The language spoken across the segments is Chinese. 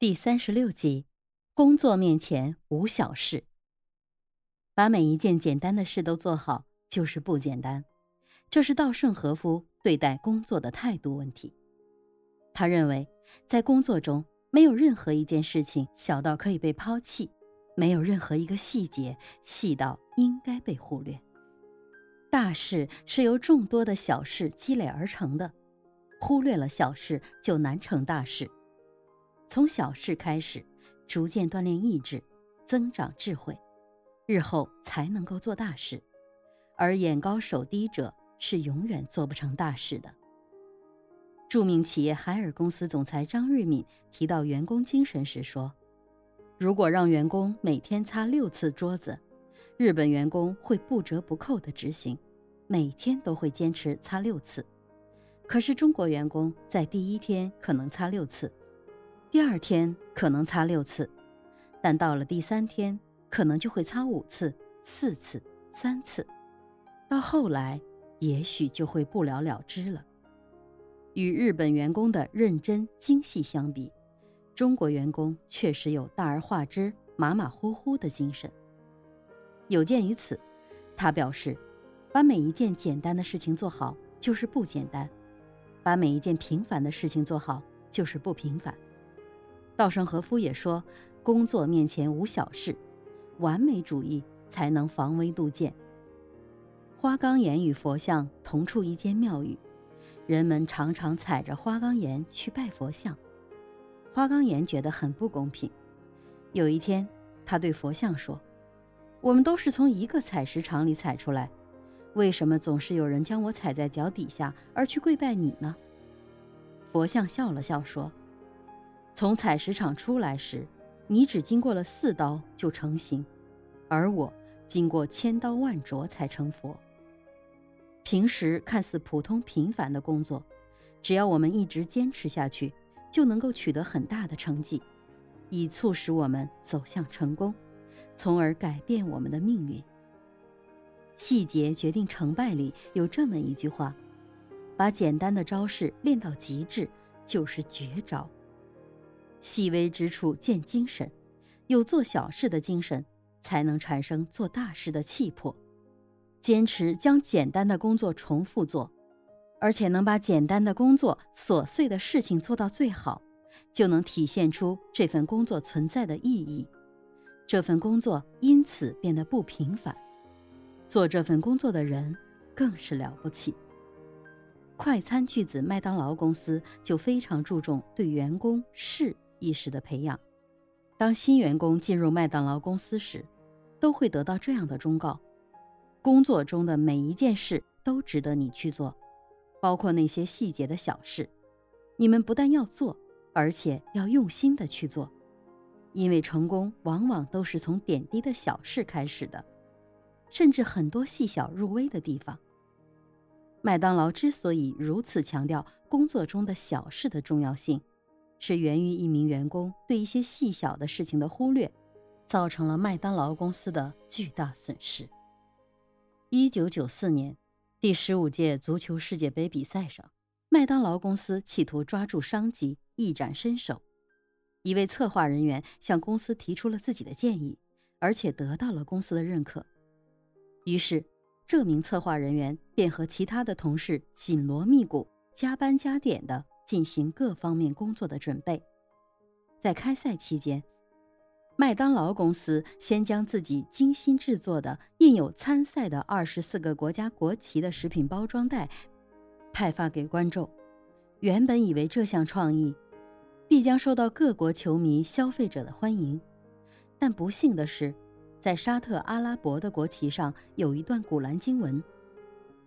第三十六集，工作面前无小事。把每一件简单的事都做好，就是不简单。这是稻盛和夫对待工作的态度问题。他认为，在工作中，没有任何一件事情小到可以被抛弃，没有任何一个细节细到应该被忽略。大事是由众多的小事积累而成的，忽略了小事，就难成大事。从小事开始，逐渐锻炼意志，增长智慧，日后才能够做大事。而眼高手低者是永远做不成大事的。著名企业海尔公司总裁张瑞敏提到员工精神时说：“如果让员工每天擦六次桌子，日本员工会不折不扣地执行，每天都会坚持擦六次。可是中国员工在第一天可能擦六次。”第二天可能擦六次，但到了第三天，可能就会擦五次、四次、三次，到后来，也许就会不了了之了。与日本员工的认真精细相比，中国员工确实有大而化之、马马虎虎的精神。有鉴于此，他表示，把每一件简单的事情做好就是不简单，把每一件平凡的事情做好就是不平凡。稻盛和夫也说：“工作面前无小事，完美主义才能防微杜渐。”花岗岩与佛像同处一间庙宇，人们常常踩着花岗岩去拜佛像。花岗岩觉得很不公平。有一天，他对佛像说：“我们都是从一个采石场里采出来，为什么总是有人将我踩在脚底下而去跪拜你呢？”佛像笑了笑说。从采石场出来时，你只经过了四刀就成形，而我经过千刀万琢才成佛。平时看似普通平凡的工作，只要我们一直坚持下去，就能够取得很大的成绩，以促使我们走向成功，从而改变我们的命运。细节决定成败里有这么一句话：把简单的招式练到极致，就是绝招。细微之处见精神，有做小事的精神，才能产生做大事的气魄。坚持将简单的工作重复做，而且能把简单的工作、琐碎的事情做到最好，就能体现出这份工作存在的意义。这份工作因此变得不平凡，做这份工作的人更是了不起。快餐巨子麦当劳公司就非常注重对员工事。意识的培养。当新员工进入麦当劳公司时，都会得到这样的忠告：工作中的每一件事都值得你去做，包括那些细节的小事。你们不但要做，而且要用心的去做，因为成功往往都是从点滴的小事开始的，甚至很多细小入微的地方。麦当劳之所以如此强调工作中的小事的重要性。是源于一名员工对一些细小的事情的忽略，造成了麦当劳公司的巨大损失。一九九四年，第十五届足球世界杯比赛上，麦当劳公司企图抓住商机，一展身手。一位策划人员向公司提出了自己的建议，而且得到了公司的认可。于是，这名策划人员便和其他的同事紧锣密鼓、加班加点的。进行各方面工作的准备。在开赛期间，麦当劳公司先将自己精心制作的印有参赛的二十四个国家国旗的食品包装袋派发给观众。原本以为这项创意必将受到各国球迷、消费者的欢迎，但不幸的是，在沙特阿拉伯的国旗上有一段古兰经文，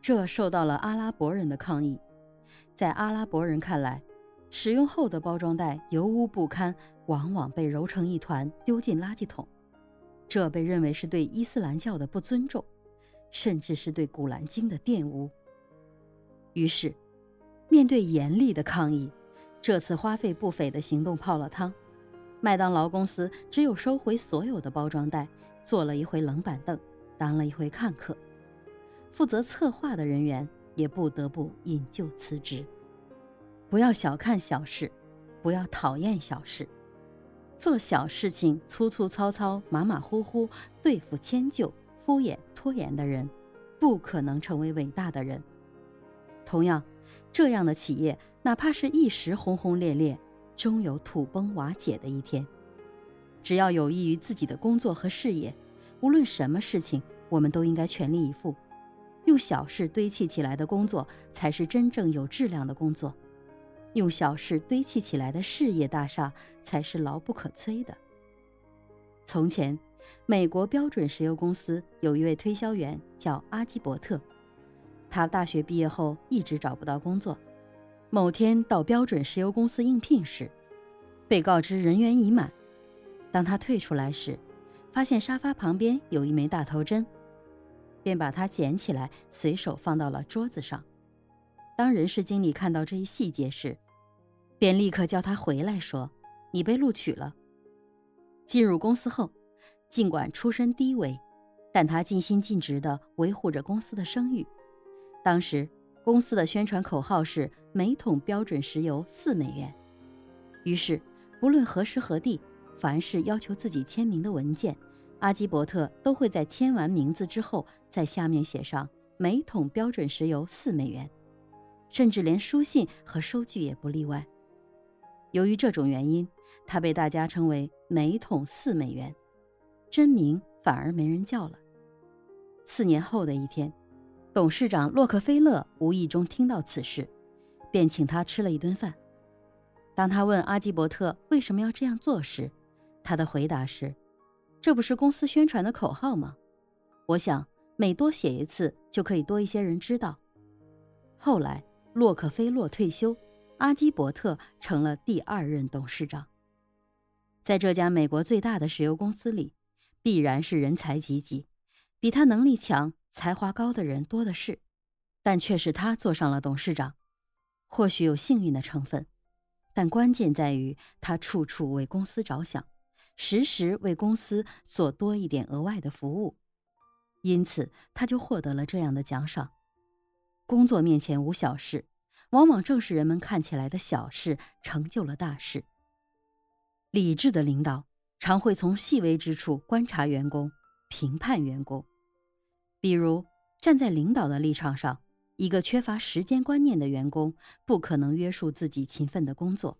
这受到了阿拉伯人的抗议。在阿拉伯人看来，使用后的包装袋油污不堪，往往被揉成一团丢进垃圾桶，这被认为是对伊斯兰教的不尊重，甚至是对《古兰经》的玷污。于是，面对严厉的抗议，这次花费不菲的行动泡了汤。麦当劳公司只有收回所有的包装袋，坐了一回冷板凳，当了一回看客。负责策划的人员。也不得不引咎辞职。不要小看小事，不要讨厌小事。做小事情粗粗糙糙、马马虎虎、对付迁就、敷衍拖延的人，不可能成为伟大的人。同样，这样的企业，哪怕是一时轰轰烈烈，终有土崩瓦解的一天。只要有益于自己的工作和事业，无论什么事情，我们都应该全力以赴。用小事堆砌起来的工作，才是真正有质量的工作；用小事堆砌起来的事业大厦，才是牢不可摧的。从前，美国标准石油公司有一位推销员叫阿基伯特，他大学毕业后一直找不到工作。某天到标准石油公司应聘时，被告知人员已满。当他退出来时，发现沙发旁边有一枚大头针。便把它捡起来，随手放到了桌子上。当人事经理看到这一细节时，便立刻叫他回来，说：“你被录取了。”进入公司后，尽管出身低微，但他尽心尽职地维护着公司的声誉。当时公司的宣传口号是“每桶标准石油四美元”，于是不论何时何地，凡是要求自己签名的文件。阿基伯特都会在签完名字之后，在下面写上每桶标准石油四美元，甚至连书信和收据也不例外。由于这种原因，他被大家称为“每桶四美元”，真名反而没人叫了。四年后的一天，董事长洛克菲勒无意中听到此事，便请他吃了一顿饭。当他问阿基伯特为什么要这样做时，他的回答是。这不是公司宣传的口号吗？我想每多写一次，就可以多一些人知道。后来，洛克菲勒退休，阿基伯特成了第二任董事长。在这家美国最大的石油公司里，必然是人才济济，比他能力强、才华高的人多的是，但却是他坐上了董事长。或许有幸运的成分，但关键在于他处处为公司着想。时时为公司做多一点额外的服务，因此他就获得了这样的奖赏。工作面前无小事，往往正是人们看起来的小事成就了大事。理智的领导常会从细微之处观察员工，评判员工。比如，站在领导的立场上，一个缺乏时间观念的员工不可能约束自己勤奋的工作；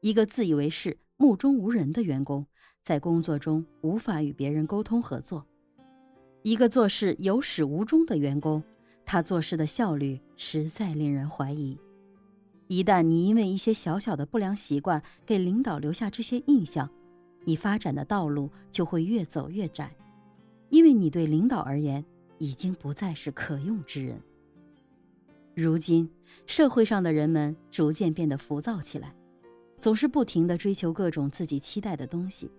一个自以为是。目中无人的员工，在工作中无法与别人沟通合作。一个做事有始无终的员工，他做事的效率实在令人怀疑。一旦你因为一些小小的不良习惯给领导留下这些印象，你发展的道路就会越走越窄，因为你对领导而言已经不再是可用之人。如今，社会上的人们逐渐变得浮躁起来。总是不停地追求各种自己期待的东西，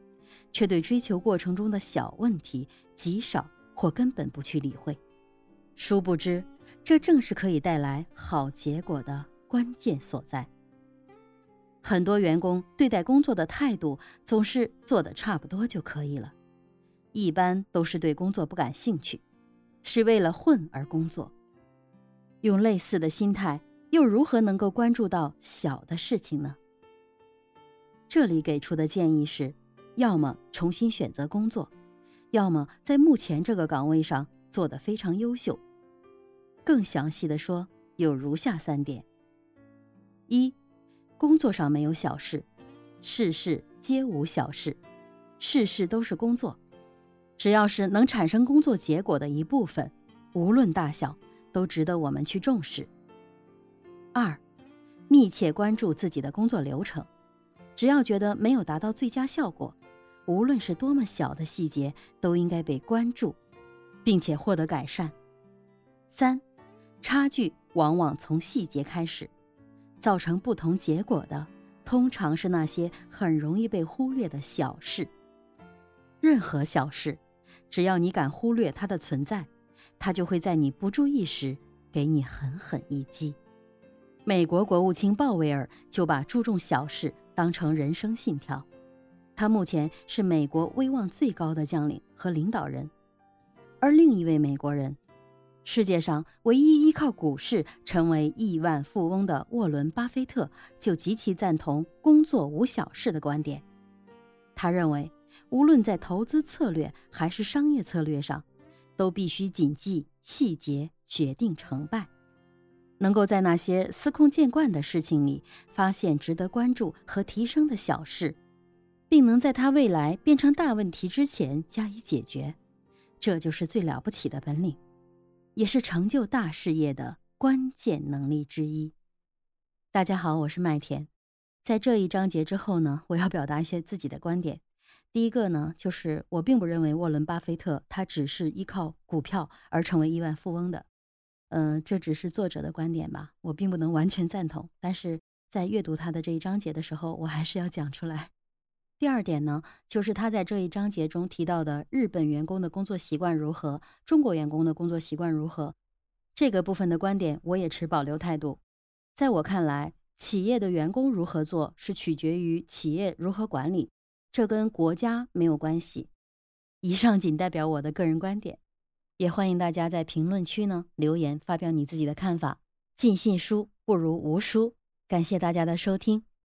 却对追求过程中的小问题极少或根本不去理会。殊不知，这正是可以带来好结果的关键所在。很多员工对待工作的态度总是做得差不多就可以了，一般都是对工作不感兴趣，是为了混而工作。用类似的心态，又如何能够关注到小的事情呢？这里给出的建议是：要么重新选择工作，要么在目前这个岗位上做得非常优秀。更详细的说，有如下三点：一、工作上没有小事，事事皆无小事，事事都是工作，只要是能产生工作结果的一部分，无论大小，都值得我们去重视。二、密切关注自己的工作流程。只要觉得没有达到最佳效果，无论是多么小的细节，都应该被关注，并且获得改善。三，差距往往从细节开始，造成不同结果的，通常是那些很容易被忽略的小事。任何小事，只要你敢忽略它的存在，它就会在你不注意时给你狠狠一击。美国国务卿鲍威尔就把注重小事。当成人生信条，他目前是美国威望最高的将领和领导人。而另一位美国人，世界上唯一依靠股市成为亿万富翁的沃伦·巴菲特，就极其赞同“工作无小事”的观点。他认为，无论在投资策略还是商业策略上，都必须谨记细节决定成败。能够在那些司空见惯的事情里发现值得关注和提升的小事，并能在它未来变成大问题之前加以解决，这就是最了不起的本领，也是成就大事业的关键能力之一。大家好，我是麦田。在这一章节之后呢，我要表达一些自己的观点。第一个呢，就是我并不认为沃伦·巴菲特他只是依靠股票而成为亿万富翁的。嗯，这只是作者的观点吧，我并不能完全赞同。但是在阅读他的这一章节的时候，我还是要讲出来。第二点呢，就是他在这一章节中提到的日本员工的工作习惯如何，中国员工的工作习惯如何，这个部分的观点我也持保留态度。在我看来，企业的员工如何做是取决于企业如何管理，这跟国家没有关系。以上仅代表我的个人观点。也欢迎大家在评论区呢留言，发表你自己的看法。尽信书不如无书，感谢大家的收听。